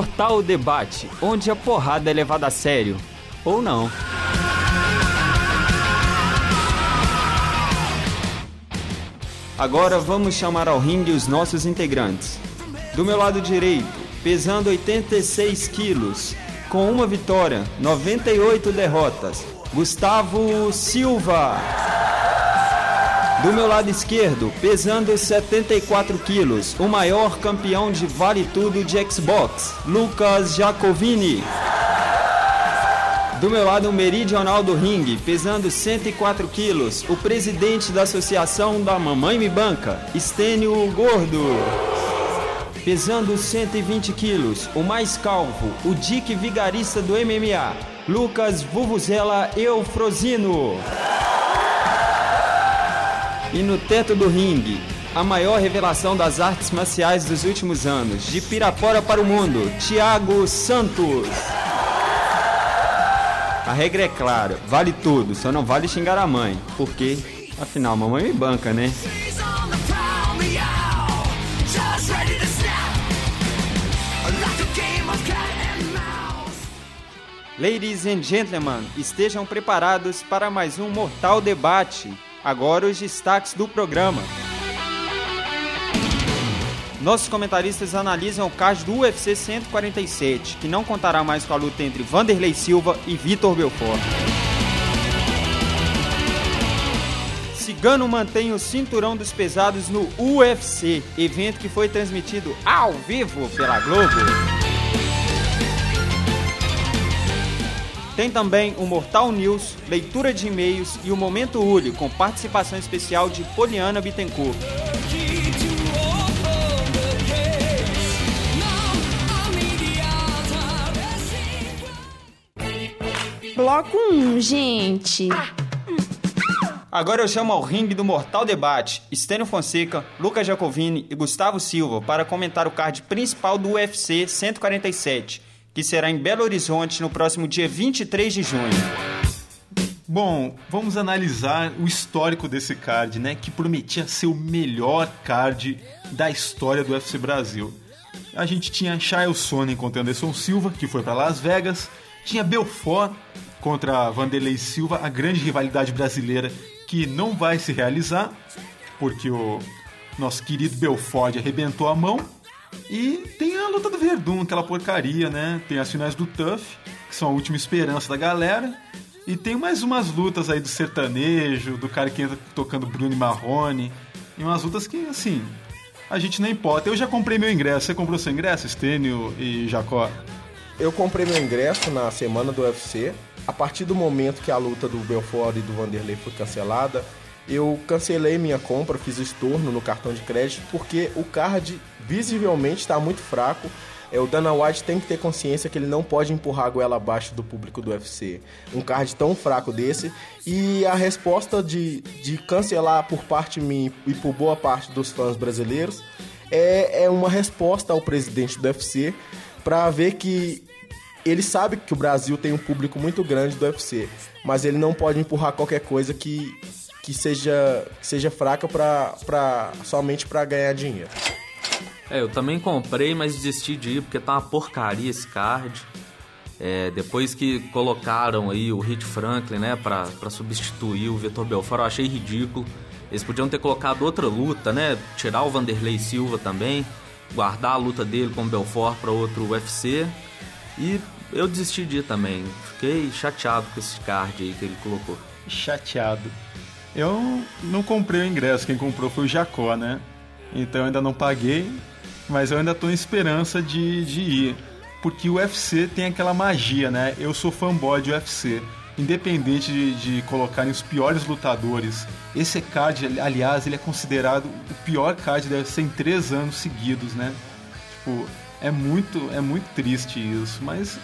Mortal Debate, onde a porrada é levada a sério. Ou não. Agora vamos chamar ao ringue os nossos integrantes. Do meu lado direito, pesando 86 quilos, com uma vitória, 98 derrotas, Gustavo Silva. Do meu lado esquerdo, pesando 74 quilos, o maior campeão de vale tudo de Xbox, Lucas Jacovini. Do meu lado meridional do ringue, pesando 104 quilos, o presidente da associação da Mamãe Me Banca, Estênio Gordo. Pesando 120 quilos, o mais calvo, o Dick Vigarista do MMA, Lucas Vuvuzela Eufrosino. E no teto do ringue, a maior revelação das artes marciais dos últimos anos, de Pirapora para o mundo, Thiago Santos. A regra é clara, vale tudo, só não vale xingar a mãe, porque, afinal, mamãe me banca, né? Ladies and gentlemen, estejam preparados para mais um mortal debate. Agora os destaques do programa. Nossos comentaristas analisam o card do UFC 147, que não contará mais com a luta entre Vanderlei Silva e Vitor Belfort. Cigano mantém o cinturão dos pesados no UFC, evento que foi transmitido ao vivo pela Globo. Tem também o Mortal News, leitura de e-mails e o Momento Uli, com participação especial de Poliana Bittencourt. Bloco 1, gente. Agora eu chamo ao ringue do Mortal Debate Estênio Fonseca, Lucas Jacovini e Gustavo Silva para comentar o card principal do UFC 147, que será em Belo Horizonte no próximo dia 23 de junho. Bom, vamos analisar o histórico desse card, né? Que prometia ser o melhor card da história do UFC Brasil. A gente tinha Chael Sonnen contra Anderson Silva, que foi para Las Vegas. Tinha Belfort contra Vanderlei Silva, a grande rivalidade brasileira que não vai se realizar, porque o nosso querido Belfort arrebentou a mão. E tem a luta do Verdun, aquela porcaria, né? Tem as finais do Tough, que são a última esperança da galera. E tem mais umas lutas aí do sertanejo, do cara que entra tocando Bruno e Marrone. E umas lutas que, assim, a gente não importa. Eu já comprei meu ingresso. Você comprou seu ingresso, Estênio e Jacó? Eu comprei meu ingresso na semana do UFC. A partir do momento que a luta do Belfort e do Vanderlei foi cancelada, eu cancelei minha compra, fiz estorno no cartão de crédito, porque o card visivelmente está muito fraco. É, o Dana White tem que ter consciência que ele não pode empurrar a goela abaixo do público do UFC. Um card tão fraco desse. E a resposta de, de cancelar por parte minha e por boa parte dos fãs brasileiros é, é uma resposta ao presidente do UFC para ver que ele sabe que o Brasil tem um público muito grande do UFC, mas ele não pode empurrar qualquer coisa que, que, seja, que seja fraca pra, pra, somente para ganhar dinheiro. É, eu também comprei, mas desisti de ir porque tá uma porcaria esse card. É, depois que colocaram aí o Hit Franklin, né, pra, pra substituir o Vitor Belfort, eu achei ridículo. Eles podiam ter colocado outra luta, né, tirar o Vanderlei Silva também, guardar a luta dele com o Belfort para outro UFC. E eu desisti de ir também. Fiquei chateado com esse card aí que ele colocou. Chateado. Eu não comprei o ingresso, quem comprou foi o Jacó, né? Então eu ainda não paguei, mas eu ainda tô em esperança de, de ir. Porque o UFC tem aquela magia, né? Eu sou fanboy de UFC. Independente de, de colocarem os piores lutadores. Esse card, aliás, ele é considerado o pior card deve ser em três anos seguidos, né? Tipo, é muito, é muito triste isso. Mas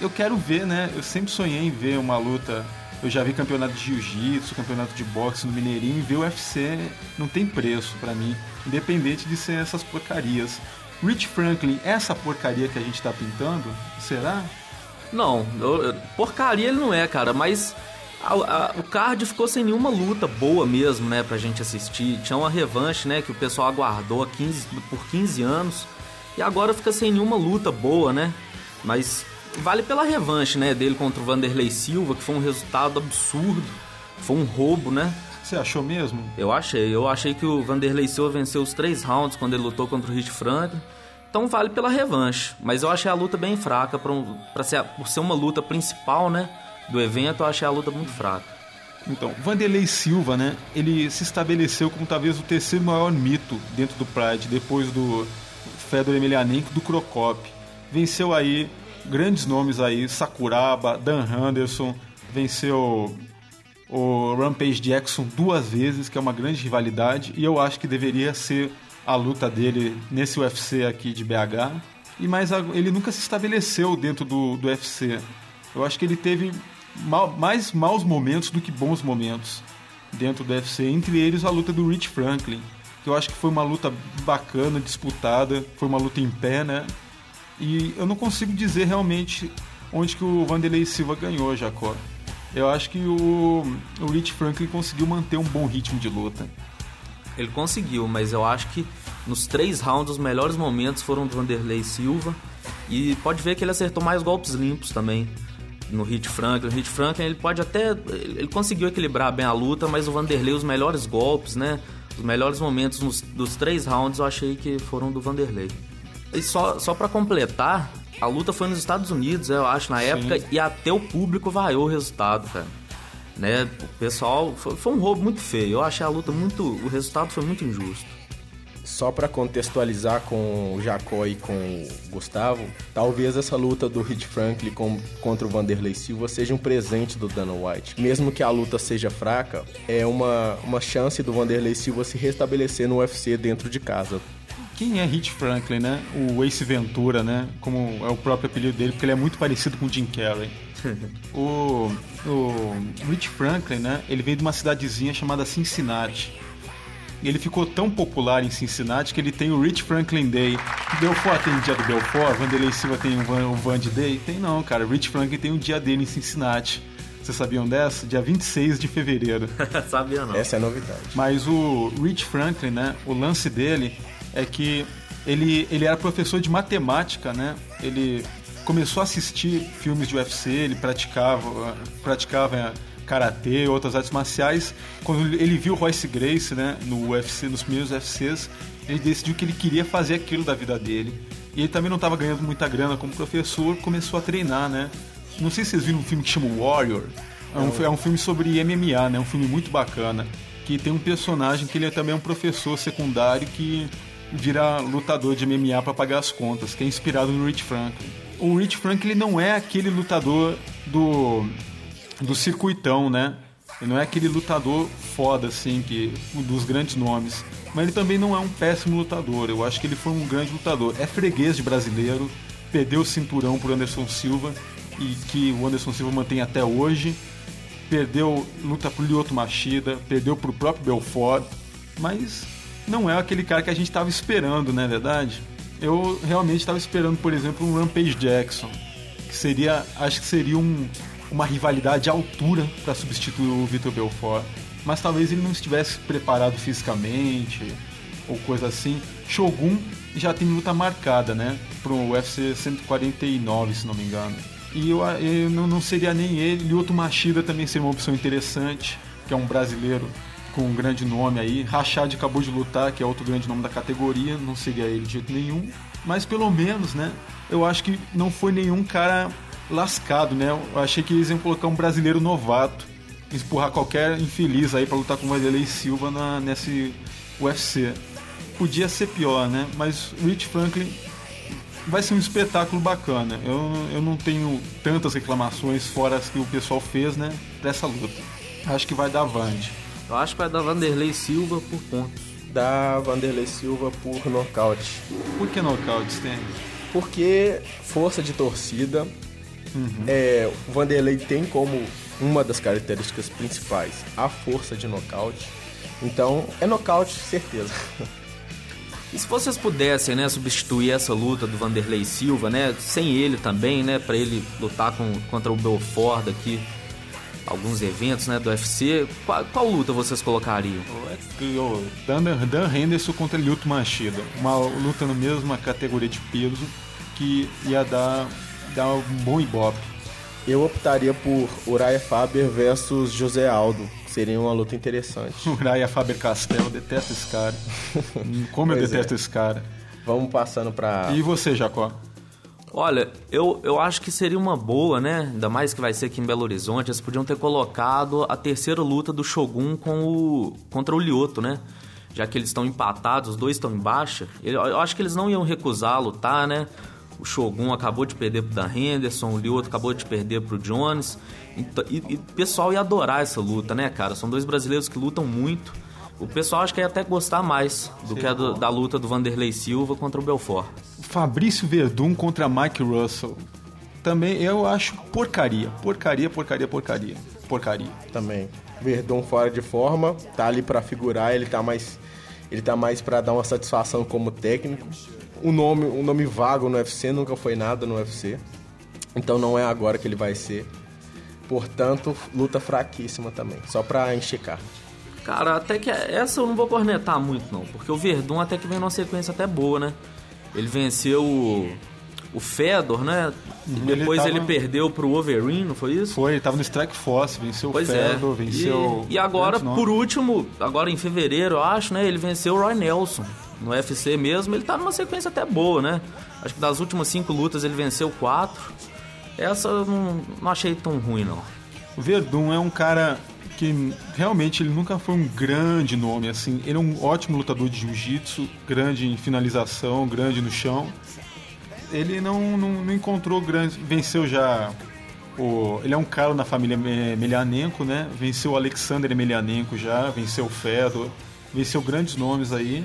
eu quero ver, né? Eu sempre sonhei em ver uma luta. Eu já vi campeonato de jiu-jitsu, campeonato de boxe no Mineirinho, ver o UFC não tem preço para mim, independente de ser essas porcarias. Rich Franklin, essa porcaria que a gente tá pintando, será? Não, eu, porcaria ele não é, cara, mas a, a, o card ficou sem nenhuma luta boa mesmo, né, pra gente assistir. Tinha uma revanche, né, que o pessoal aguardou 15, por 15 anos E agora fica sem nenhuma luta boa, né? Mas vale pela revanche, né, dele contra o Vanderlei Silva, que foi um resultado absurdo. Foi um roubo, né? Você achou mesmo? Eu achei. Eu achei que o Vanderlei Silva venceu os três rounds quando ele lutou contra o Rich Franklin. Então vale pela revanche. Mas eu achei a luta bem fraca. Pra, um, pra ser, por ser uma luta principal, né? Do evento, eu achei a luta muito fraca. Então, Vanderlei Silva, né? Ele se estabeleceu como talvez o terceiro maior mito dentro do Pride, depois do Fedor Emelianenko do Crocop. Venceu aí grandes nomes aí, Sakuraba, Dan Henderson, venceu o Rampage Jackson duas vezes, que é uma grande rivalidade, e eu acho que deveria ser a luta dele nesse UFC aqui de BH. E mais ele nunca se estabeleceu dentro do, do UFC. Eu acho que ele teve mal, mais maus momentos do que bons momentos dentro do UFC, entre eles a luta do Rich Franklin, que eu acho que foi uma luta bacana, disputada, foi uma luta em pé, né? E eu não consigo dizer realmente onde que o Vanderlei Silva ganhou, Jacó. Eu acho que o, o Rich Franklin conseguiu manter um bom ritmo de luta. Ele conseguiu, mas eu acho que nos três rounds os melhores momentos foram do Vanderlei Silva. E pode ver que ele acertou mais golpes limpos também no Hit Franklin. O Hit Franklin ele pode até. Ele conseguiu equilibrar bem a luta, mas o Vanderlei, os melhores golpes, né? Os melhores momentos nos, dos três rounds eu achei que foram do Vanderlei. E só, só para completar, a luta foi nos Estados Unidos, eu acho, na época, Sim. e até o público vaiou o resultado, cara. Né? O pessoal. Foi, foi, um roubo muito feio. Eu achei a luta muito. O resultado foi muito injusto. Só para contextualizar com o Jacó e com o Gustavo, talvez essa luta do Hit Franklin com, contra o Vanderlei Silva seja um presente do Dana White. Mesmo que a luta seja fraca, é uma, uma chance do Vanderlei Silva se restabelecer no UFC dentro de casa. Quem é Hit Franklin, né? O Ace Ventura, né? Como é o próprio apelido dele, porque ele é muito parecido com o Jim Carrey. o, o Rich Franklin, né? Ele veio de uma cidadezinha chamada Cincinnati. E ele ficou tão popular em Cincinnati que ele tem o Rich Franklin Day. Belfort tem o dia do Belfort, Vanderlei Silva tem o Van, o Van Day. Tem não, cara. Rich Franklin tem o dia dele em Cincinnati. Vocês sabiam dessa? Dia 26 de fevereiro. Sabia não. Essa é a novidade. Mas o Rich Franklin, né? O lance dele é que ele, ele era professor de matemática, né? Ele começou a assistir filmes de UFC, ele praticava, praticava karatê, outras artes marciais. Quando ele viu Royce Grace, né, no UFC, nos primeiros UFCs, ele decidiu que ele queria fazer aquilo da vida dele. E ele também não estava ganhando muita grana como professor, começou a treinar, né? Não sei se vocês viram um filme que chama Warrior. É um, é um filme sobre MMA, né? Um filme muito bacana. Que tem um personagem que ele é também um professor secundário que vira lutador de MMA para pagar as contas, que é inspirado no Rich Franklin. O Rich Franklin não é aquele lutador do do circuitão, né? Ele não é aquele lutador foda assim que dos grandes nomes, mas ele também não é um péssimo lutador. Eu acho que ele foi um grande lutador. É freguês de brasileiro, perdeu o cinturão pro Anderson Silva e que o Anderson Silva mantém até hoje. Perdeu luta pro Lyoto Machida, perdeu pro próprio Belfort, mas não é aquele cara que a gente estava esperando, não é verdade? Eu realmente estava esperando, por exemplo, um Rampage Jackson, que seria, acho que seria um, uma rivalidade à altura para substituir o Vitor Belfort, mas talvez ele não estivesse preparado fisicamente ou coisa assim. Shogun já tem luta marcada, né, pro UFC 149, se não me engano. E eu, eu não seria nem ele, Lyoto Machida também seria uma opção interessante, que é um brasileiro com um grande nome aí. Rachad acabou de lutar, que é outro grande nome da categoria, não seria ele de jeito nenhum. Mas pelo menos, né? Eu acho que não foi nenhum cara lascado, né? Eu achei que eles iam colocar um brasileiro novato, empurrar qualquer infeliz aí para lutar com o Vanderlei Silva na, nesse UFC. Podia ser pior, né? Mas Rich Franklin vai ser um espetáculo bacana. Eu, eu não tenho tantas reclamações fora as que o pessoal fez, né? Dessa luta. Acho que vai dar Vande. Eu acho que vai dar Vanderlei Silva por pontos. Da Vanderlei Silva por nocaute. Por que nocaute, Stanley? Porque força de torcida. Uhum. É, o Vanderlei tem como uma das características principais a força de nocaute. Então, é nocaute, certeza. E se vocês pudessem, né, substituir essa luta do Vanderlei Silva, né, sem ele também, né, para ele lutar com, contra o Belfort aqui alguns eventos né, do UFC. Qual, qual luta vocês colocariam? O Dan, Dan Henderson contra Lyoto Machida. Uma luta na mesma categoria de peso que ia dar, dar um bom ibope. Eu optaria por Uriah Faber versus José Aldo. Seria uma luta interessante. Uriah Faber Castelo, detesto esse cara. Como eu Pois detesto é. esse cara. Vamos passando pra. E você, Jacó? Olha, eu, eu acho que seria uma boa, né? Ainda mais que vai ser aqui em Belo Horizonte. Eles podiam ter colocado a terceira luta do Shogun com o, contra o Lioto, né? Já que eles estão empatados, os dois estão em baixa. Eu, acho que eles não iam recusar lutar, né? O Shogun acabou de perder pro Dan Henderson, o Lioto acabou de perder pro Jones. Então, e, e o pessoal ia adorar essa luta, né, cara? São dois brasileiros que lutam muito. O pessoal acho que ia até gostar mais do que a do- da luta do Vanderlei Silva contra o Belfort. Fabrício Verdun contra Mike Russell. Também eu acho porcaria. Porcaria, porcaria, porcaria. Porcaria. Também. Verdun fora de forma, tá ali pra figurar, ele tá mais ele tá mais para dar uma satisfação como técnico. O nome, um nome vago no UFC nunca foi nada no UFC. Então não é agora que ele vai ser. Portanto, luta fraquíssima também, só pra encher carne. Cara, até que essa eu não vou cornetar muito, não. Porque o Verdun até que vem numa sequência até boa, né? Ele venceu o, o Fedor, né? E Ele depois tava- ele perdeu pro Overeem, não foi isso? Foi, ele tava no Strike Force, venceu Pois o Fedor, é. venceu. E, e agora, por último, agora em fevereiro, eu acho, né? Ele venceu o Roy Nelson. No UFC mesmo, ele tá numa sequência até boa, né? Acho que das últimas cinco lutas ele venceu quatro. Essa eu não, não achei tão ruim, não. O Verdun é um cara que realmente ele nunca foi um grande nome, assim. Ele é um ótimo lutador de jiu-jitsu, grande em finalização, grande no chão. Ele não, não, não encontrou grande. Venceu já. O, ele é um cara na família Me- Emelianenko, né? Venceu o Alexander Emelianenko já, venceu o Fedor, venceu grandes nomes aí.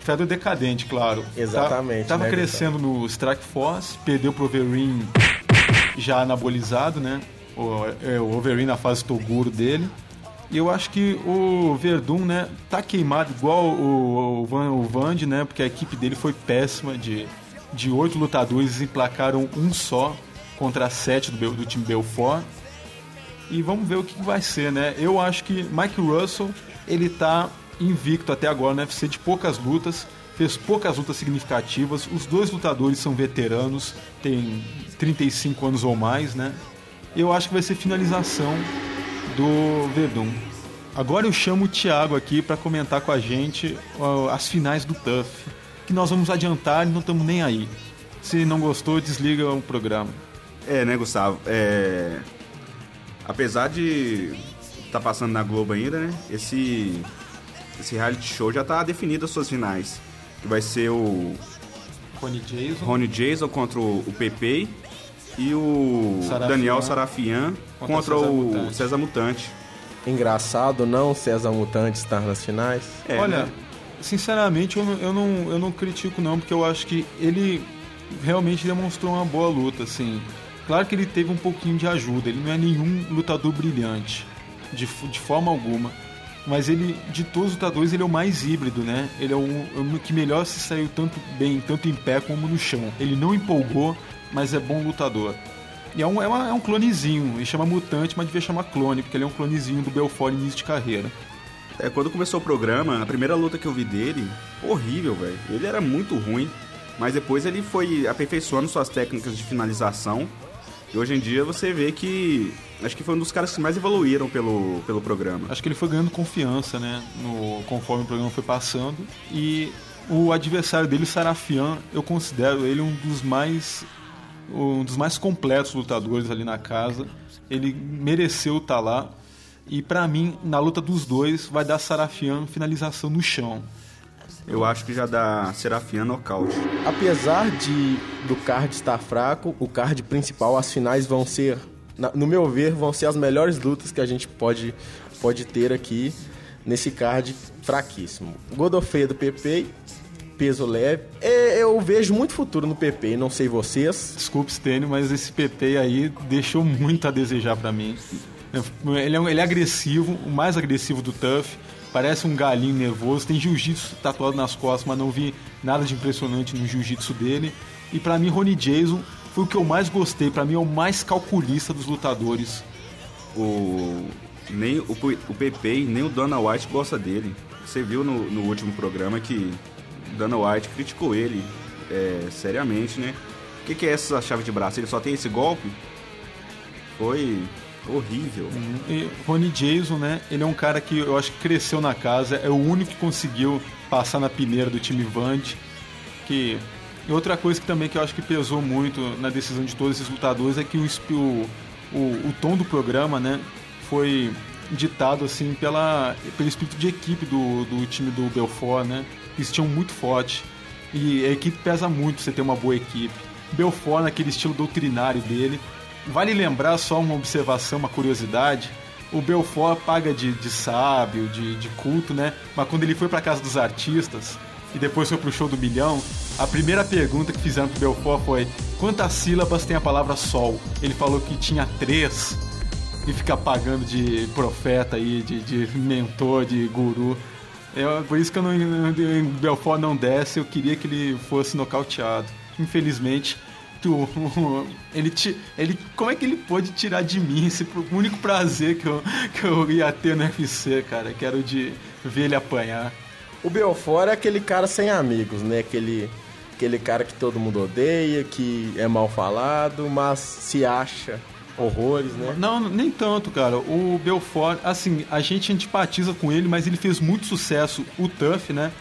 Fedor decadente, claro. Exatamente, Tá- Tava né, crescendo no Strike Force, perdeu pro Overeem já anabolizado, né? O, é, o Overeem na fase Toguro dele. E eu acho que o Verdun, né, tá queimado igual o, o, Van, o Vand, né? Porque a equipe dele foi péssima. De, de oito lutadores, emplacaram um só contra sete do, do time Belfort. E vamos ver o que vai ser, né? Eu acho que Mike Russell, ele tá invicto até agora no UFC de poucas lutas, fez poucas lutas significativas. Os dois lutadores são veteranos, têm 35 anos ou mais, né? Eu acho que vai ser finalização do Verdun. Agora eu chamo o Thiago aqui para comentar com a gente as finais do TUF, que nós vamos adiantar e não estamos nem aí. Se não gostou, desliga o programa. É, né, Gustavo? É... Apesar de tá passando na Globo ainda, né? Esse, esse reality show já tá definido as suas finais. Que vai ser o Rony Jason. Rony Jason contra o o Pepe e o Sarafian Daniel Sarafian contra contra, César o Mutante. César Mutante. Engraçado, não? César Mutante estar nas finais. É, Olha, né? sinceramente, eu não, eu, não, eu não critico não, porque eu acho que ele realmente demonstrou uma boa luta, assim. Claro que ele teve um pouquinho de ajuda, ele não é nenhum lutador brilhante, de, de forma alguma. Mas ele, de todos os lutadores, ele é o mais híbrido, né? Ele é o, é o que melhor se saiu tanto bem, tanto em pé como no chão. Ele não empolgou, mas é bom lutador. E é um, é, uma- é um clonezinho, ele chama mutante, mas devia chamar clone, porque ele é um clonezinho do Belfort início de carreira. É, quando começou o programa, a primeira luta que eu vi dele, horrível, velho. Ele era muito ruim, mas depois ele foi aperfeiçoando suas técnicas de finalização. E hoje em dia você vê que acho que foi um dos caras que mais evoluíram pelo, pelo programa. Acho que ele foi ganhando confiança, né? No, conforme o programa foi passando. E o adversário dele, o Sarafian, eu considero ele um dos mais um dos mais completos lutadores ali na casa. Ele mereceu estar lá. E pra mim, na luta dos dois, vai dar Sarafian finalização no chão. Eu acho que já dá Serafian nocaute. Apesar de do card estar fraco, o card principal, as finais vão ser, no meu ver, vão ser as melhores lutas que a gente pode, pode ter aqui nesse card fraquíssimo. Godofredo PP, peso leve. É, eu vejo muito futuro no PP, não sei vocês. Desculpe, Stênio, mas esse PP aí deixou muito a desejar pra mim. Ele é, ele é agressivo, o mais agressivo do Tuff. Parece um galinho nervoso. Tem jiu-jitsu tatuado nas costas, mas não vi nada de impressionante no jiu-jitsu dele. E pra mim, Ronnie Jason foi o que eu mais gostei. Pra mim, é o mais calculista dos lutadores o nem o, o Pepe nem o Dana White gosta dele. Você viu no, no último programa que Dana White criticou ele é, seriamente, né? O que, que é essa chave de braço? Ele só tem esse golpe? Foi horrível. E Ronnie Jason, né? Ele é um cara que eu acho que cresceu na casa, é o único que conseguiu passar na peneira do time Vand. Que e outra coisa que também que eu acho que pesou muito na decisão de todos esses lutadores é que o, o, o, o tom do programa, né, foi ditado assim pela pelo espírito de equipe do, do time do Belfort, né? Tinham muito forte e a equipe pesa muito você ter uma boa equipe. Belfort naquele estilo doutrinário dele. Vale lembrar só uma observação, uma curiosidade. O Belfort paga de, de sábio, de, de culto, né? Mas quando ele foi para casa dos artistas, e depois foi pro show do milhão, a primeira pergunta que fizeram pro Belfort foi quantas sílabas tem a palavra sol? Ele falou que tinha três e fica pagando de profeta aí, de, de mentor, de guru. É por isso que eu não, o Belfort não desce, eu queria que ele fosse nocauteado. Infelizmente, tu, ele, ele, como é que ele pôde tirar de mim esse único prazer que eu, que eu ia ter no UFC, cara? Que era o de ver ele apanhar. O Belfort é aquele cara sem amigos, né? Aquele, aquele cara que todo mundo odeia, que é mal falado, mas se acha horrores, né? Não, nem tanto, cara. O Belfort, assim, a gente antipatiza com ele, mas ele fez muito sucesso. O Tuff, né?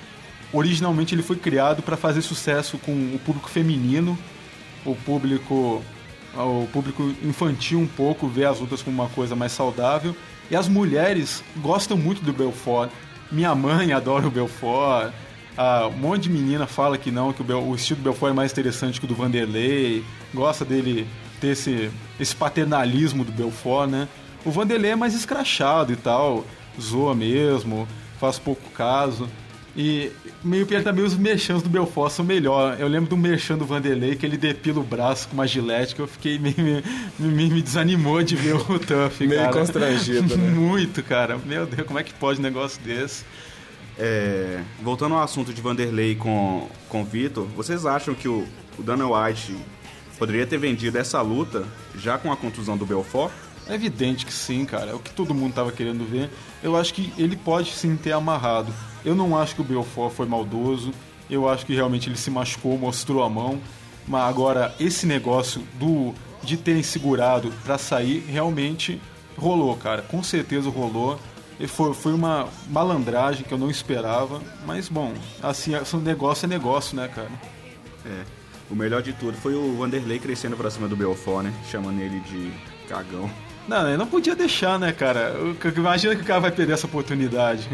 Originalmente ele foi criado para fazer sucesso com o público feminino, o público o público infantil um pouco vê as lutas como uma coisa mais saudável e as mulheres gostam muito do Belfort minha mãe adora o Belfort. Ah, um monte de menina fala que não, que o, Bel, o estilo do Belfort é mais interessante que o do Vanderlei. Gosta dele ter esse, esse paternalismo do Belfort, né? O Vanderlei é mais escrachado e tal, zoa mesmo, faz pouco caso. E meio que também os merchans do Belfort são melhor. Eu lembro do merchan do Vanderlei que ele depila o braço com uma gilete que eu fiquei meio. me, me, me desanimou de ver o Tuff, meio cara. constrangido, né? Muito, cara. Meu Deus, como é que pode um negócio desse? É, voltando ao assunto de Vanderlei com, com Vitor, vocês acham que o, o Dana White poderia ter vendido essa luta já com a contusão do Belfort? É evidente que sim, cara. É o que todo mundo estava querendo ver. Eu acho que ele pode sim ter amarrado. Eu não acho que o Belfort foi maldoso. Eu acho que realmente ele se machucou, mostrou a mão. Mas agora, esse negócio do de terem segurado para sair, realmente rolou, cara. Com certeza rolou. E foi, foi uma malandragem que eu não esperava. Mas, bom, assim, negócio é negócio, né, cara? É. O melhor de tudo foi o Vanderlei crescendo pra cima do Belfort, né? Chamando ele de cagão. Não, eu não podia deixar, né, cara? Imagina que o cara vai perder essa oportunidade.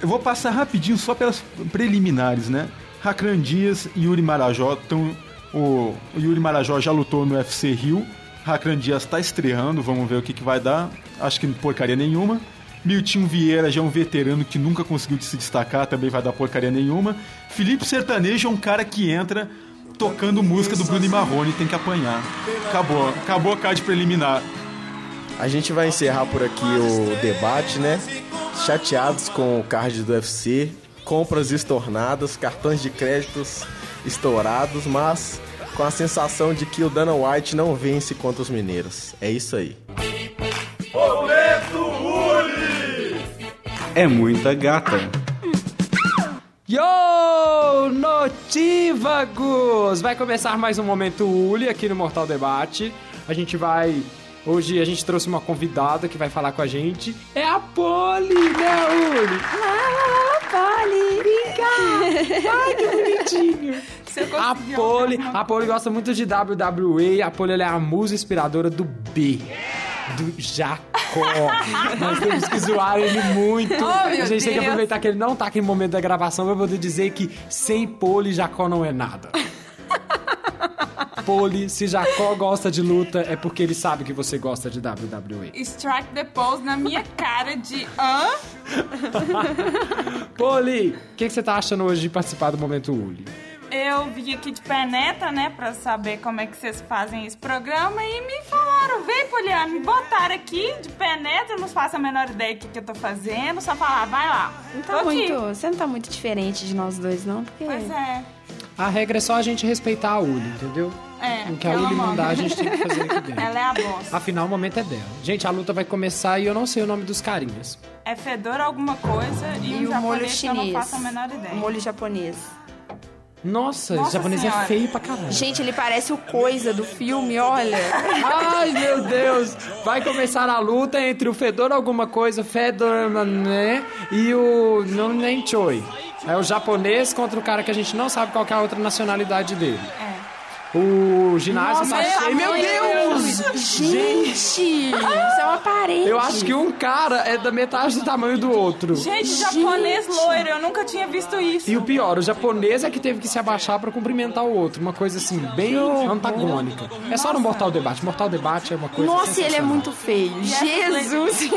Eu vou passar rapidinho só pelas preliminares, né? Rakran Dias e Yuri Marajó estão. O, Yuri Marajó já lutou no UFC Rio. Rakran Dias está estreando, vamos ver o que, que vai dar. Acho que porcaria nenhuma. Miltinho Vieira já é um veterano que nunca conseguiu se destacar, também vai dar porcaria nenhuma. Felipe Sertanejo é um cara que entra tocando música do Bruno e Marrone, tem que apanhar. Acabou, acabou a card preliminar. A gente vai encerrar por aqui o debate, né? chateados com o card do UFC, compras estornadas, cartões de créditos estourados, mas com a sensação de que o Dana White não vence contra os mineiros. É isso aí. Uli! É muita gata. Yo, notívagos! Vai começar mais um Momento Uli aqui no Mortal Debate. A gente vai Hoje a gente trouxe uma convidada que vai falar com a gente. É a Polly, né, Uli? Ah! Vem cá! Ai, que bonitinho! A Polly, a Polly gosta muito de WWE. A Polly é a musa inspiradora do B. Do Jacó. Nós temos que zoar ele muito. Oh, a gente Deus. tem que aproveitar que ele não tá aqui no momento da gravação pra poder dizer que sem Polly, Jacó não é nada. Poli, se Jacó gosta de luta, é porque ele sabe que você gosta de WWE. Strike the pose na minha cara de hã? Poli, o que, que você tá achando hoje de participar do Momento Uli? Eu vim aqui de penetra, né, pra saber como é que vocês fazem esse programa e me falaram, vem, Poliana, me botaram aqui de penetra, não faço a menor ideia do que, que eu tô fazendo, só falar, vai lá. Não tá muito, você não tá muito diferente de nós dois, não? Porque Pois é. A regra é só a gente respeitar a Uli, entendeu? É, O que a Uli manda. mandar, a gente tem que fazer aqui dentro. Ela é a boss. Afinal, o momento é dela. Gente, a luta vai começar e eu não sei o nome dos carinhas. É fedor alguma coisa e, E um o molho japonês que eu não chinês. faço a menor ideia. O molho japonês. Nossa, Nossa o japonês senhora. é feio pra caralho. Gente, ele parece o coisa do filme, olha. Ai, meu Deus! Vai começar a luta entre o Fedor alguma coisa, Fedor né, e o não nem Choi. É o japonês contra o cara que a gente não sabe qual que é a outra nacionalidade dele. É. O ginásio tá Nossa, cheio. Meu Deus! Gente, isso é uma parede. Eu acho que um cara é da metade do tamanho do outro. Gente, japonês loiro, eu nunca tinha visto isso. E o pior, o japonês é que teve que se abaixar pra cumprimentar o outro. Uma coisa assim, bem antagônica. É só no Mortal Debate. Mortal Debate é uma coisa Nossa, ele é muito feio. essas Jesus!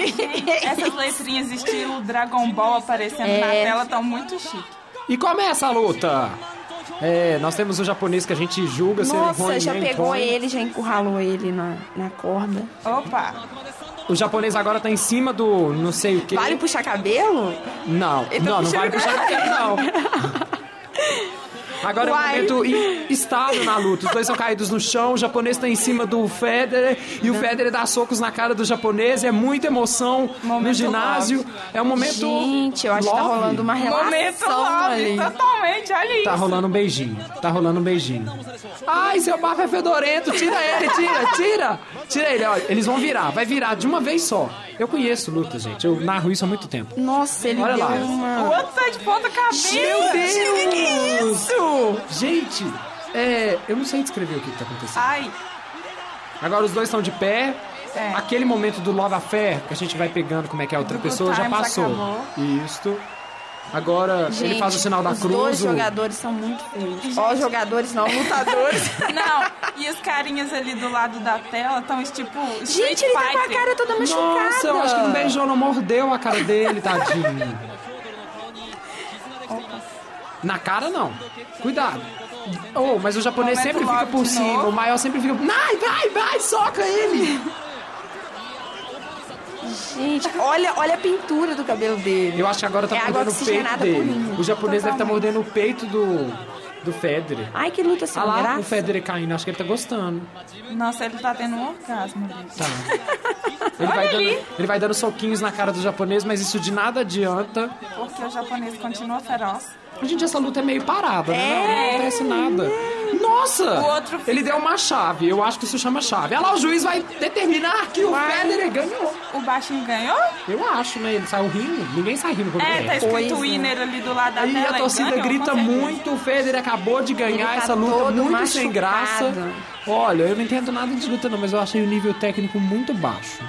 Essas letrinhas estilo Dragon Ball aparecendo É. na tela estão muito chique. E começa a luta! É, nós temos o japonês que a gente julga ser Nossa, ruim, já nem pegou ruim. ele, já encurralou ele na, na corda. Opa! O japonês agora tá em cima do não sei o que. Vale puxar cabelo? Não, Ele tá não, não vale puxar cabelo, não. Agora é o momento estável na luta. Os dois são caídos no chão, o japonês tá em cima do Federer e o Federer dá socos na cara do japonês. É muita emoção no Momento ginásio. É um momento. Gente, eu acho que tá love. rolando uma relação Momento love, ali. totalmente, olha isso. Tá rolando um beijinho. Tá rolando um beijinho. Ai, seu bafo é fedorento. Tira ele, tira, tira. Tira ele, olha. Eles vão virar. Vai virar de uma vez só. Eu conheço luta, gente. Eu narro isso há muito tempo. Nossa, ele Olha deu lá. O uma... outro tá de ponta cabeça. Meu Deus! Que isso? Gente, é, eu não sei descrever o que, que tá acontecendo. Ai, Agora os dois estão de pé. É. Aquele momento do Love Affair, que a gente vai pegando como é que a outra Do pessoa já passou. acabou. Isso. Agora ele Gente, faz o sinal da os cruz. dois o- jogadores são muito feios. Ó, os jogadores não, lutadores. não. E os carinhas ali do lado da tela estão tipo Street Gente, ele tá com a Fighter. cara toda machucada. Nossa, eu acho que não beijou, não mordeu a cara dele, tadinho. Na cara, não. Cuidado. Oh, mas o japonês Momento sempre fica por cima, novo. o maior sempre fica. Vai, vai, vai, soca ele! Gente, olha, olha a pintura do cabelo dele. Eu acho que agora tá É mordendo o peito dele. O japonês deve estar Totalmente. mordendo o peito do, do Federer. Ai, que luta sem Olha lá, graça. o Federer caindo, acho que ele tá gostando. Nossa, ele tá tendo um orgasmo ali. Tá. Ele vai, dando, ele vai dando soquinhos na cara do japonês, mas isso de nada adianta. Porque o japonês continua feroz. Gente, essa luta é meio parada, né? É. Não, não acontece nada. Nossa! O outro fica- Ele deu uma chave, eu acho que isso chama chave. Olha lá, o juiz vai determinar que o Federer ganhou. O baixinho ganhou? Eu acho, né? Ele saiu rindo. Ninguém sai rindo quando É, tá escrito Pois é. winner ali do lado da Aí tela. a e torcida ganhou, grita muito, o Federer acabou de ganhar tá essa luta muito sem graça. machucado. Olha, eu não entendo nada de luta não, mas eu achei o nível técnico muito baixo.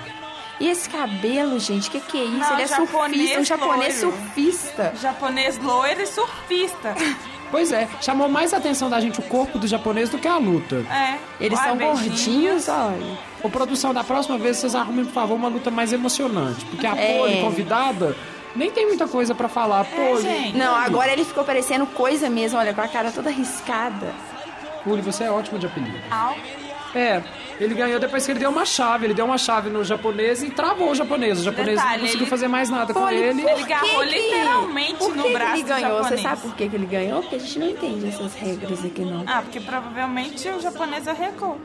E esse cabelo, gente, que que é isso? Não, ele é japonês surfista, um japonês loiro. surfista. Japonês loiro e surfista. Pois é, chamou mais a atenção da gente o corpo do japonês do que a luta. É. Eles são beijinhos. gordinhos, olha. Ô, produção, da próxima vez vocês arrumem, por favor, uma luta mais emocionante. Porque a É. Poli, convidada, nem tem muita coisa pra falar. Poli, gente. Não, agora ele ficou parecendo coisa mesmo, olha, com a cara toda riscada. Poli, você é ótima de apelido. Au. É, ele ganhou depois que ele deu uma chave. Ele deu uma chave no japonês e travou o japonês. O japonês Detalhe, não conseguiu ele- fazer mais nada com ele. por Ele agarrou literalmente por no que que braço ele ganhou? Você sabe por que, que ele ganhou? Porque a gente não entende essas regras aqui, não. Ah, porque provavelmente o japonês arregou.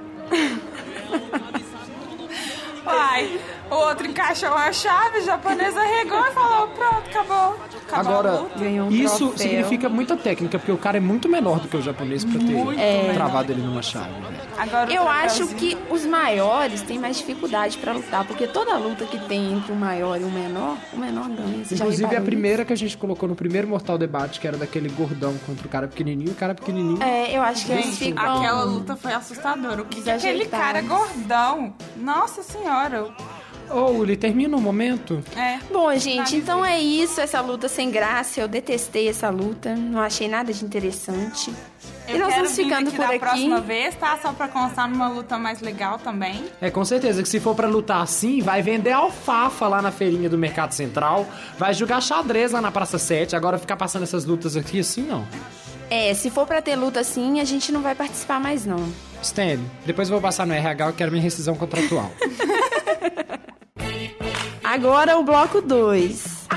Uai, o outro encaixou a chave, o japonês arregou e falou, pronto, acabou. Acabou Agora, um isso troféu. significa muita técnica, porque o cara é muito menor do que o japonês pra ter menor. travado ele numa chave. velho. Agora Eu acho que os maiores têm mais dificuldade pra lutar, porque toda luta que tem entre o maior e o menor, o menor ganha. Inclusive, a primeira que a gente colocou no primeiro Mortal Debate, que era daquele gordão contra o cara pequenininho, o cara pequenininho. É, eu acho que eles ficam... Aquela luta foi assustadora. O que, que aquele cara gordão? Nossa senhora. Ô, ele termina um momento. É. Bom, gente, então é isso, essa luta sem graça. Eu detestei essa luta, não achei nada de interessante. Eu e nós quero vamos ficando aqui por da aqui. próxima vez, tá? Só pra constar numa luta mais legal também. É, com certeza que se for pra lutar assim, vai vender alfafa lá na feirinha do Mercado Central, vai jogar xadrez lá na Praça 7, agora ficar passando essas lutas aqui assim, não. É, se for pra ter luta assim, a gente não vai participar mais, não. Stan, depois eu vou passar no RH, eu quero minha rescisão contratual. Agora o bloco 2.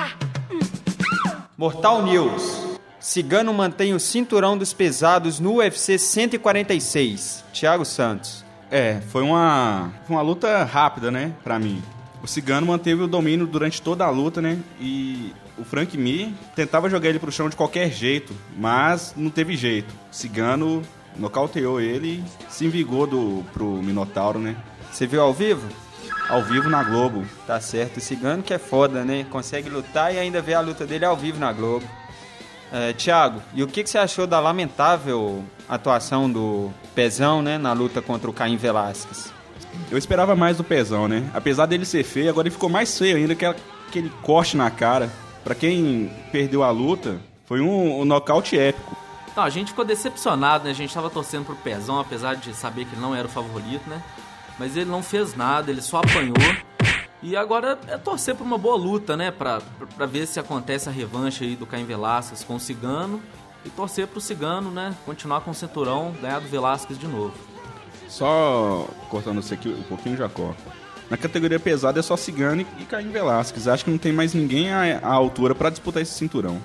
Mortal News. Cigano mantém o cinturão dos pesados no UFC 146. Thiago Santos. É, foi uma, foi uma luta rápida, né, pra mim. O Cigano manteve o domínio durante toda a luta, né? E o Frank Mir tentava jogar ele pro chão de qualquer jeito, mas não teve jeito. O Cigano nocauteou ele e se envigou do, pro Minotauro, né? Você viu ao vivo? Ao vivo na Globo. Tá certo, o Cigano que é foda, né? Consegue lutar e ainda ver a luta dele ao vivo na Globo. É, Thiago, e o que, que você achou da lamentável atuação do Pezão, né, na luta contra o Caim Velasquez? Eu esperava mais do Pezão, né? Apesar dele ser feio, agora ele ficou mais feio ainda, que aquele corte na cara. Pra quem perdeu a luta, foi um, um nocaute épico. Não, a gente ficou decepcionado, né? A gente tava torcendo pro Pezão, apesar de saber que ele não era o favorito, né? Mas ele não fez nada, ele só apanhou. E agora é torcer por uma boa luta, né? Pra, pra ver se acontece a revanche aí do Caim Velasquez com o Cigano. E torcer pro Cigano, né? Continuar com o cinturão, ganhar do Velasquez de novo. Só cortando isso aqui um pouquinho, Jacó. Na categoria pesada é só Cigano e Caim Velasquez. Acho que não tem mais ninguém à, à altura para disputar esse cinturão.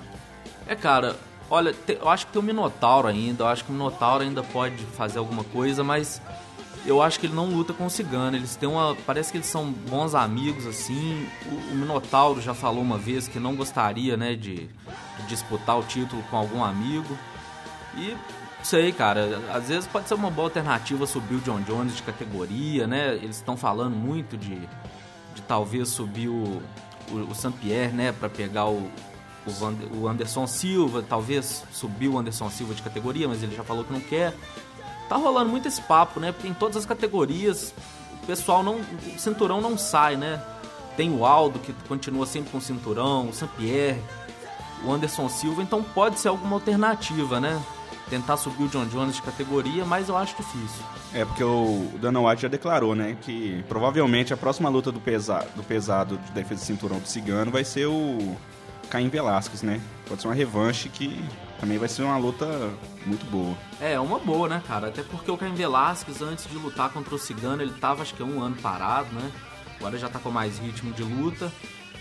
É, cara, olha, te, eu acho que tem o Minotauro ainda. Eu acho que o Minotauro ainda pode fazer alguma coisa, mas eu acho que ele não luta com o Cigano. Eles têm uma. Parece que eles são bons amigos, assim. O, o Minotauro já falou uma vez que não gostaria, né, de, de disputar o título com algum amigo. E sei, cara. Às vezes pode ser uma boa alternativa subir o John Jones de categoria, né? Eles estão falando muito de, de talvez subir o, o, o Saint-Pierre, né? Pra pegar o, o, Van, o Anderson Silva. Talvez subir o Anderson Silva de categoria, mas ele já falou que não quer. Tá rolando muito esse papo, né? Porque em todas as categorias o pessoal não. O cinturão não sai, né? Tem o Aldo, que continua sempre com o cinturão, o Saint-Pierre, o Anderson Silva, então pode ser alguma alternativa, né? tentar subir o John Jones de categoria, mas eu acho difícil. É, porque o Dana White já declarou, né, que provavelmente a próxima luta do, pesa do pesado de defesa de cinturão do Cigano vai ser o Caim Velasquez, né? Pode ser uma revanche que também vai ser uma luta muito boa. É, é uma boa, né, cara? Até porque o Caim Velasquez, antes de lutar contra o Cigano, ele tava acho que um ano parado, né? Agora já tá com mais ritmo de luta.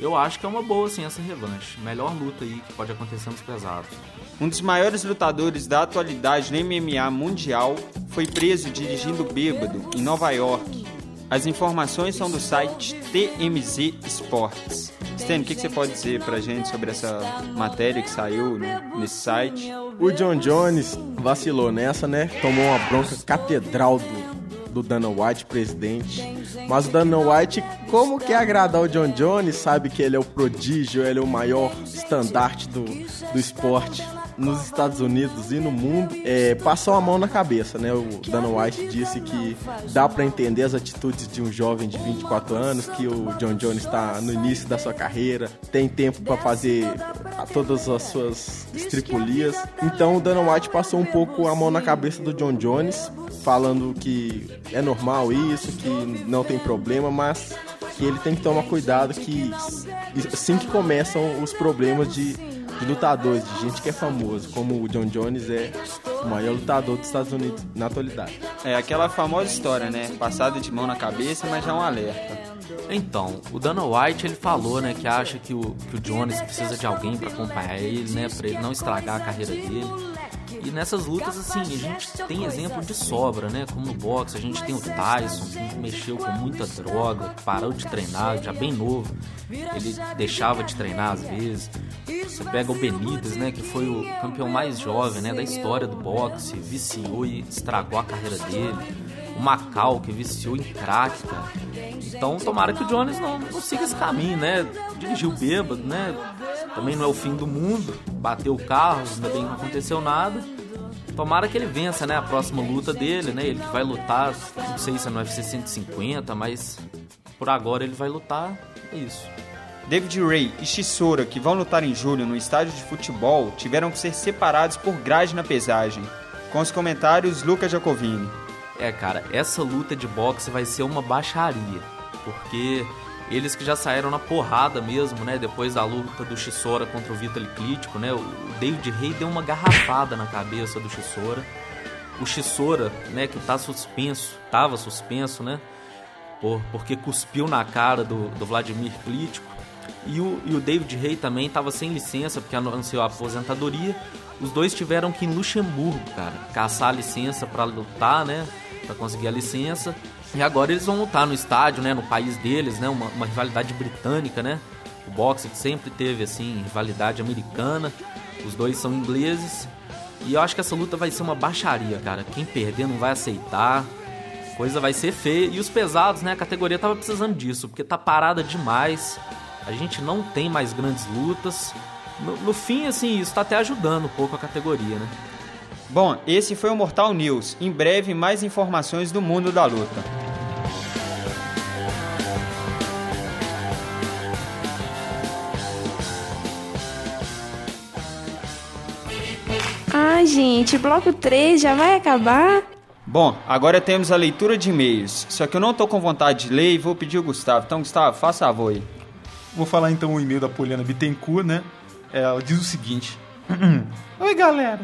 Eu acho que é uma boa, assim, essa revanche. Melhor luta aí que pode acontecer nos pesados. Um dos maiores lutadores da atualidade no MMA mundial foi preso dirigindo bêbado em Nova York. As informações são do site TMZ Sports. Stan, o que, que, você pode dizer pra gente sobre essa matéria que saiu nesse site? O John Jones vacilou nessa, né? Tomou uma bronca catedral do do Dana White, presidente. Mas o Dana White, como quer agradar o John Jones, sabe que ele é o prodígio, ele é o maior estandarte do, do esporte nos Estados Unidos e no mundo, é, passou a mão na cabeça, né? O Dana White disse que dá para entender as atitudes de um jovem de 24 anos, que o John Jones está no início da sua carreira, tem tempo para fazer todas as suas estripulias. Então o Dana White passou um pouco a mão na cabeça do John Jones, falando que é normal isso, que não tem problema, mas que ele tem que tomar cuidado que assim que começam os problemas de, de lutadores, de gente que é famoso, como o John Jones é o maior lutador dos Estados Unidos na atualidade. É aquela famosa história, né? Passada de mão na cabeça, mas já é um alerta. Então, o Dana White ele falou, né, que acha que o, que o Jones precisa de alguém para acompanhar ele, né, para ele não estragar a carreira dele. E nessas lutas, assim, a gente tem exemplo de sobra, né? Como no boxe, a gente tem o Tyson, que mexeu com muita droga, parou de treinar, já bem novo. Ele deixava de treinar às vezes. Você pega o Benítez, né? Que foi o campeão mais jovem, né? Da história do boxe, viciou e estragou a carreira dele. O Macau, que viciou em crack, cara. Então, tomara que o Jones não, não siga esse caminho, né? Dirigiu bêbado, né? Também não é o fim do mundo. Bateu o carro, ainda bem que não aconteceu nada. Tomara que ele vença, né? A próxima luta dele, né? Ele que vai lutar, não sei se é no UFC 150, mas por agora ele vai lutar. É isso. David Ray e Chisora, que vão lutar em julho no estádio de futebol, tiveram que ser separados por grade na pesagem. Com os comentários, Lucas Jacovini. É, cara, essa luta de boxe vai ser uma baixaria, porque eles que já saíram na porrada mesmo, né? Depois da luta do Chisora contra o Vitaly Klitschko, né? O David Rey deu uma garrafada na cabeça do Chisora. O Chisora, né, que tá suspenso, tava suspenso, né? Por, porque cuspiu na cara do, do Vladimir Klitschko. E o, e o David Rey também estava sem licença, porque anunciou a aposentadoria. Os dois tiveram que ir em Luxemburgo, cara, caçar a licença para lutar, né? Para conseguir a licença. E agora eles vão lutar no estádio, né? No país deles, né? Uma, uma rivalidade britânica, né? O boxe sempre teve, assim, rivalidade americana. Os dois são ingleses. E eu acho que essa luta vai ser uma baixaria, cara. Quem perder não vai aceitar. Coisa vai ser feia. E os pesados, né? A categoria tava precisando disso, porque tá parada demais. A gente não tem mais grandes lutas. No, no fim, assim, isso tá até ajudando um pouco a categoria, né? Bom, esse foi o Mortal News. Em breve, mais informações do mundo da luta. Ai, gente, bloco 3 já vai acabar? Bom, agora temos a leitura de e-mails. Só que eu não tô com vontade de ler e vou pedir o Gustavo. Então, Gustavo, faça a favor aí. Vou falar então o e-mail da Poliana Bittencourt, né? Ela diz o seguinte: Oi, galera.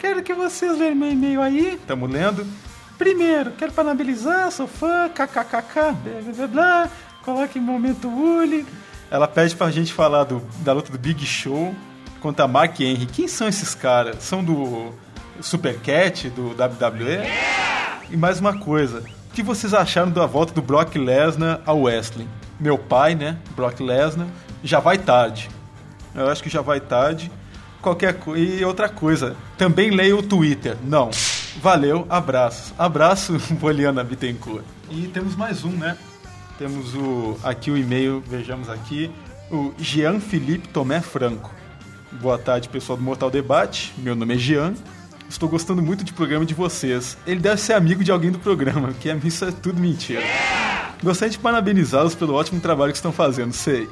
Quero que vocês vejam meu e-mail aí. Tamo lendo. Primeiro, quero parabenizar, sou fã, kkkk, blá blá blá. Coloque momento Uli. Ela pede pra gente falar do, da luta do Big Show contra Mark Henry. Quem são esses caras? São do Supercat, do WWE? E mais uma coisa. O que vocês acharam da volta do Brock Lesnar ao Wrestling? Meu pai, né? Brock Lesnar. Já vai tarde. Eu acho que já vai tarde. Qualquer coisa. E outra coisa. Também leio o Twitter. Não. Valeu, abraços. Abraço, Poliana Bittencourt. E temos mais um, né? Temos o aqui o e-mail, vejamos aqui, o Jean Felipe Tomé Franco. Boa tarde, pessoal do Mortal Debate. Meu nome é Jean. Estou gostando muito do programa de vocês. Ele deve ser amigo de alguém do programa, que isso é tudo mentira. Gostaria de parabenizá-los pelo ótimo trabalho que estão fazendo, sei.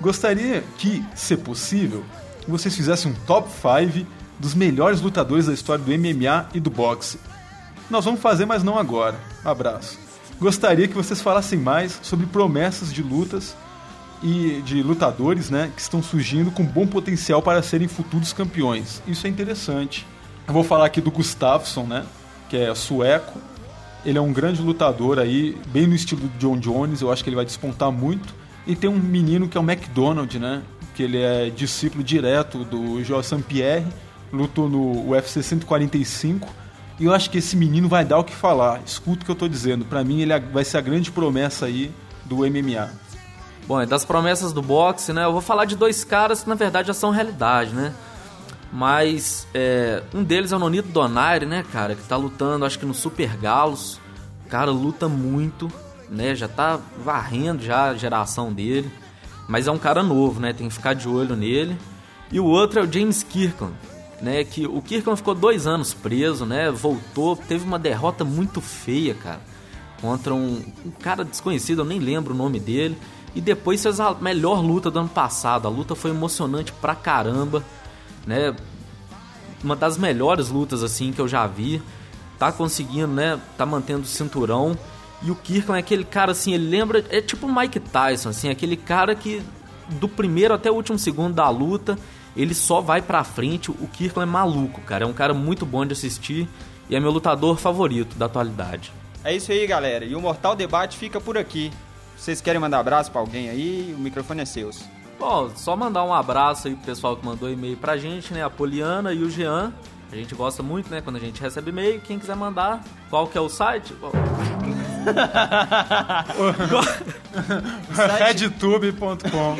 Gostaria que, se possível, vocês fizessem um top 5 dos melhores lutadores da história do MMA e do boxe. Nós vamos fazer, mas não agora. Abraço. Gostaria que vocês falassem mais sobre promessas de lutas e de lutadores, né, que estão surgindo com bom potencial para serem futuros campeões. Isso é interessante. Eu vou falar aqui do Gustafsson, né, que é sueco. Ele é um grande lutador aí, bem no estilo do John Jones, eu acho que ele vai despontar muito. E tem um menino que é o McDonald, né, que ele é discípulo direto do João Pierre, lutou no UFC 145. E eu acho que esse menino vai dar o que falar. Escuta o que eu tô dizendo. Para mim ele vai ser a grande promessa aí do MMA. Bom, e das promessas do boxe, né? Eu vou falar de dois caras que na verdade já são realidade, né? Mas é, um deles é o Nonito Donaire, né, cara? Que tá lutando, acho que no Super Galos. O cara luta muito, né? Já tá varrendo já a geração dele. Mas é um cara novo, né? Tem que ficar de olho nele. E o outro é o James Kirkland, né? Que o Kirkland ficou dois anos preso, né? Voltou, teve uma derrota muito feia, cara. Contra um, um cara desconhecido, eu nem lembro o nome dele. E depois fez a melhor luta do ano passado. A luta foi emocionante pra caramba, né? Uma das melhores lutas assim que eu já vi. Tá conseguindo, né? Tá mantendo o cinturão. E o Kirkland é aquele cara assim, ele lembra, é tipo o Mike Tyson, assim, aquele cara que do primeiro até o último segundo da luta, ele só vai pra frente. O Kirkland é maluco, cara. É um cara muito bom de assistir e é meu lutador favorito da atualidade. É isso aí, galera. E o Mortal Debate fica por aqui. Vocês querem mandar abraço para alguém aí? O microfone é seu. Bom, só mandar um abraço aí pro pessoal que mandou e-mail pra gente, né? A Poliana e o Jean. A gente gosta muito, né? Quando a gente recebe e-mail. Quem quiser mandar, qual que é o site? Redtube.com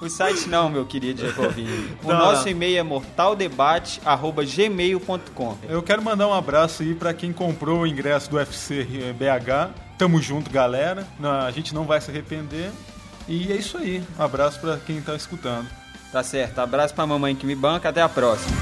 O site não, meu querido Jacovinho. O Não, nosso não. e-mail é mortaldebate.gmail.com. Eu quero mandar um abraço aí pra quem comprou o ingresso do UFC BH. Tamo junto, galera. A gente não vai se arrepender. E é isso aí. Um abraço pra quem tá escutando. Tá certo. Abraço pra mamãe que me banca. Até a próxima.